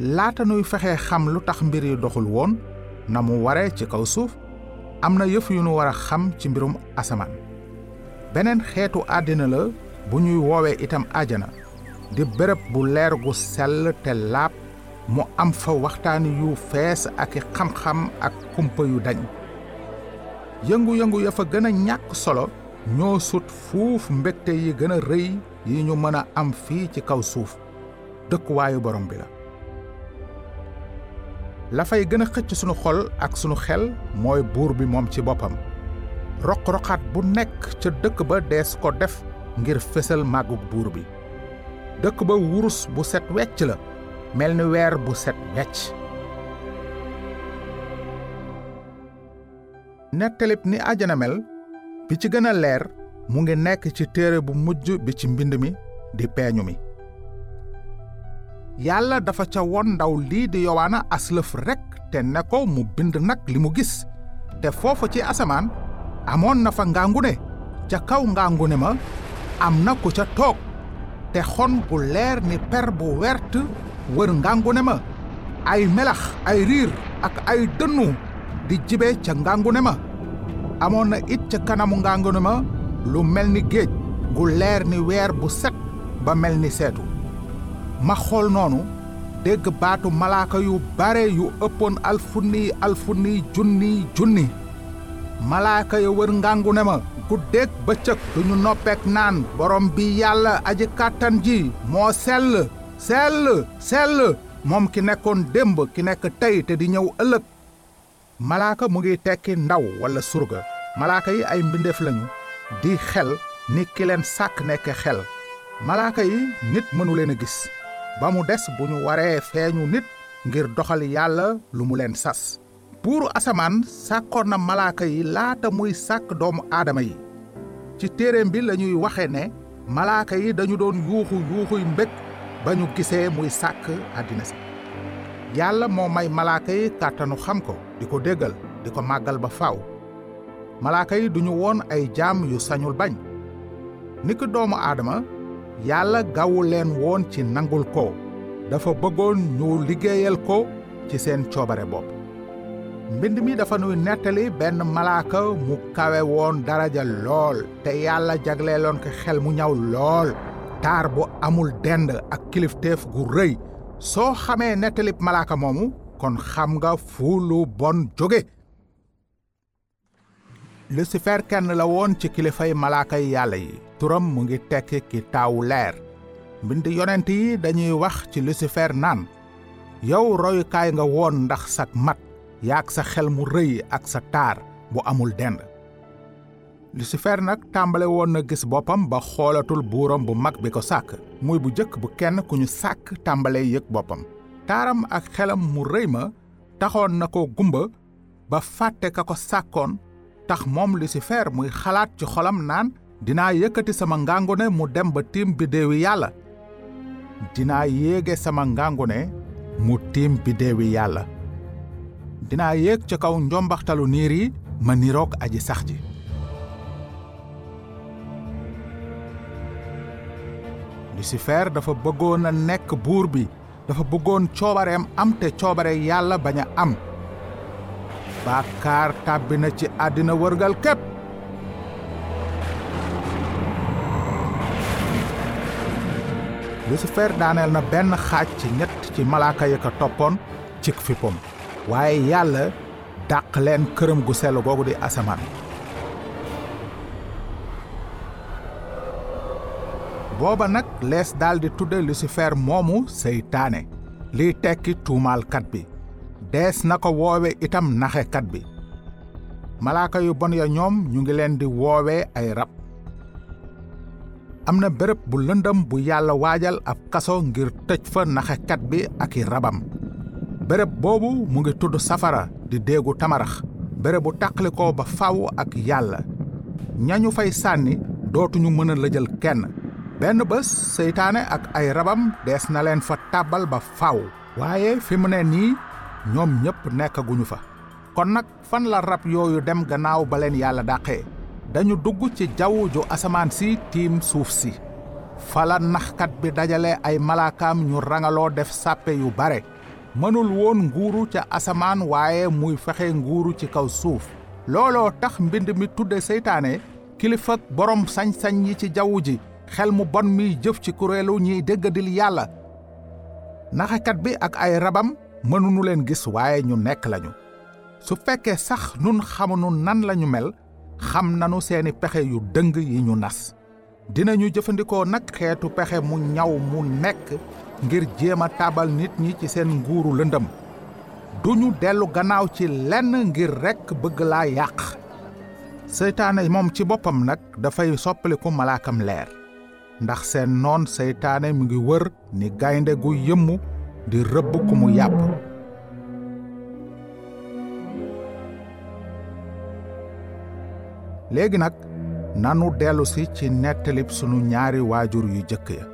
laata nuy fexe xam lu tax mbir yi doxul woon na mu ware ci kaw suuf am na yëf yu nu war a xam ci mbirum asamaan. Beneen xeetu àddina la bu ñuy woowee itam ajana di bërëb bu leer gu sell te laab mu am fa waxtaan yu fees ak i xam-xam ak kumpa yu dañ. Yëngu-yëngu ya fa gën a ñàkk solo ñoo sut fuuf mbégte yi gën a rëy yi ñu mën a am fii ci kaw suuf dëkkuwaayu borom bi la. La fay gën a xëcc sunu xol ak sunu xel mooy buur bi moom ci boppam. Roq-roqaat bu nekk ca dëkk ba dees ko def ngir fësal màggug buur bi. Dëkk ba wurus bu set wecc la mel ni weer bu set wecc. Nettalib ni mel bi ci gën a leer mu ngi nekk ci téere bu mujj bi ci mbind mi di peeñu mi yàlla dafa ca won ndaw lii di yowaana aslëf rekk te ne ko mu bind nag li mu gis. Te foofu ci asamaan amoon na fa ngàngune ca kaw ngàngune ma am na ca toog. Te xon bu leer ni per bu wert wër ngàngune ma. Ay melax ay riir ak ay dënnu di jibe ca ngàngune ma. Amoon na it ca kanamu ngàngune ma lu mel ni gu leer ni weer bu set ba mel ni ma xool noonu dégg baatu malaaka yu bare yu ëppoon alfunni alfunni junni junni. Malaaka ya wër ngàngune ma guddeeg bëccëg duñu noppeek naan borom bi yàlla aji kàttan ji moo sell sell sell moom ki nekkoon démb ki nekk tey te di ñëw ëllëg. Malaaka mu ngi tekki ndaw walla surga. Malaaka yi ay mbindeef lañu di xel ni ki sàkk nekk xel. Malaaka yi nit mënu leen a gis. Ba mu des bu ñu waree feeñu nit ngir doxal yàlla lu mu leen sas. Buuru asamaan sàkkoon na malaaka yi laata muy sàkk doomu aadama yi. Ci téeréem bi lañuy waxe ne malaaka yi dañu doon yuuxu yuuxuy mbég ba ñu gisee muy sàkk àddina si. Yàlla moo may malaaka yi kàttanu xam ko di ko déggal di ko màggal ba faaw. Malaaka yi duñu woon ay jaam yu sañul bañ. Doomu aadama yàlla gawu leen woon ci nangul ko dafa bëggoon ñu liggéeyal ko ci seen coobare bopp mbind mi dafa nuy nettali benn malaaka mu kawe woon daraja lool te yàlla jagleeloon ko xel mu ñaw lool taar bu amul dend ak kilifteef gu rëy soo xamee nettalib malaaka moomu kon xam nga fu lu bon jóge lucifer kenn la woon ci kilifay malaaka yi yàlla yi turam mu ngi tekki ki taawu leer mbind yonent yi dañuy wax ci lucifer naan yow royukaay nga woon ndax sak mat yaak sa xel mu rëy ak sa taar bu amul dend. Lucifer nag tàmbale woon na gis boppam ba xoolatul buuram bu mag bi ko sàkk. Muy bu jëkk bu kenn ku ñu sàkk tàmbale yëg boppam. Taaram ak xelam mu rëy ma taxoon na gumba ba fàtte ka ko tax moom lucifer muy xalaat ci xolam naan dinaa yëkkati sama ngàngune mu dem ba tiim biddeewi yàlla. Dinaa yéege sama ngàngune mu tiim yàlla. Dinaa yéeg ca kaw njombaxtalu niir yi ma niroog aji sax ji. Lucifer dafa bëggoon a nekk buur bi dafa bëggoon coobareem am te coobare yàlla bañ am bàkkaar tàbbi na ci àddina wërgal képp. Lucifer daaneel na benn xaaj ci ñett ci malaaka yi ko toppoon cik fippam. Waaye yàlla dàq leen këram gu sell googu di asamaan. Booba nag lees daldi tudde lucifer moomu seytaane. Liy tekki tuumaalkat bi dees na ko woowe itam naxekat bi. Malaaka yu bon ya ñoom ñu ngi leen di woowe ay rab. Am na béréb bu lëndëm bu yàlla waajal ab kaso ngir tëj fa naxekat bi ak i rabam. Béréb boobu mu ngi tudd safara di déegu tamarax. Béréb bu tàqalikoo ba faw ak yàlla. Ñañu fay sànni dootuñu mën a lëjal kenn. Benn bés seytaane ak ay rabam dees na leen fa tàbbal ba faw. Waaye fi mu ne nii ñoom ñépp nekkaguñu fa. Kon nag fan la rab yooyu dem gannaaw ba leen yàlla dàqee? Dañu dugg ci jaww ju asamaan si tiim suuf si. Fala naxkat bi dajale ay malaakaam ñu rangaloo def sàppe yu bare. Mënul woon nguuru ca asamaan waaye muy fexe nguuru ci kaw suuf. Looloo tax mbind mi tudde seytaane kilifa borom sañ-sañ yi ci jaww ji xel mu bon mi jëf ci kuréelu ñiy déggadil yàlla. Naxakat bi ak ay rabam mënunu leen gis waaye ñu nekk lañu. Su fekkee sax nun xamunu nan lañu mel xam nanu seeni pexe yu dëng yi ñu nas. Dinañu jëfandikoo nag xeetu pexe mu ñaw mu nekk ngir jéem tabal nit ñi ci seen nguuru lëndëm. Duñu dellu gannaaw ci lenn ngir rekk bëgg laa yàq. Seytaane moom ci boppam nag dafay soppaliku malaakam leer. Ndax seen noon seytaane mi ngi wër ni gaynde gu yëmmu di rëbb mu yàpp. Léegi nag nanu dellusi ci nettalib sunu ñaari waajur yu jëkk ya.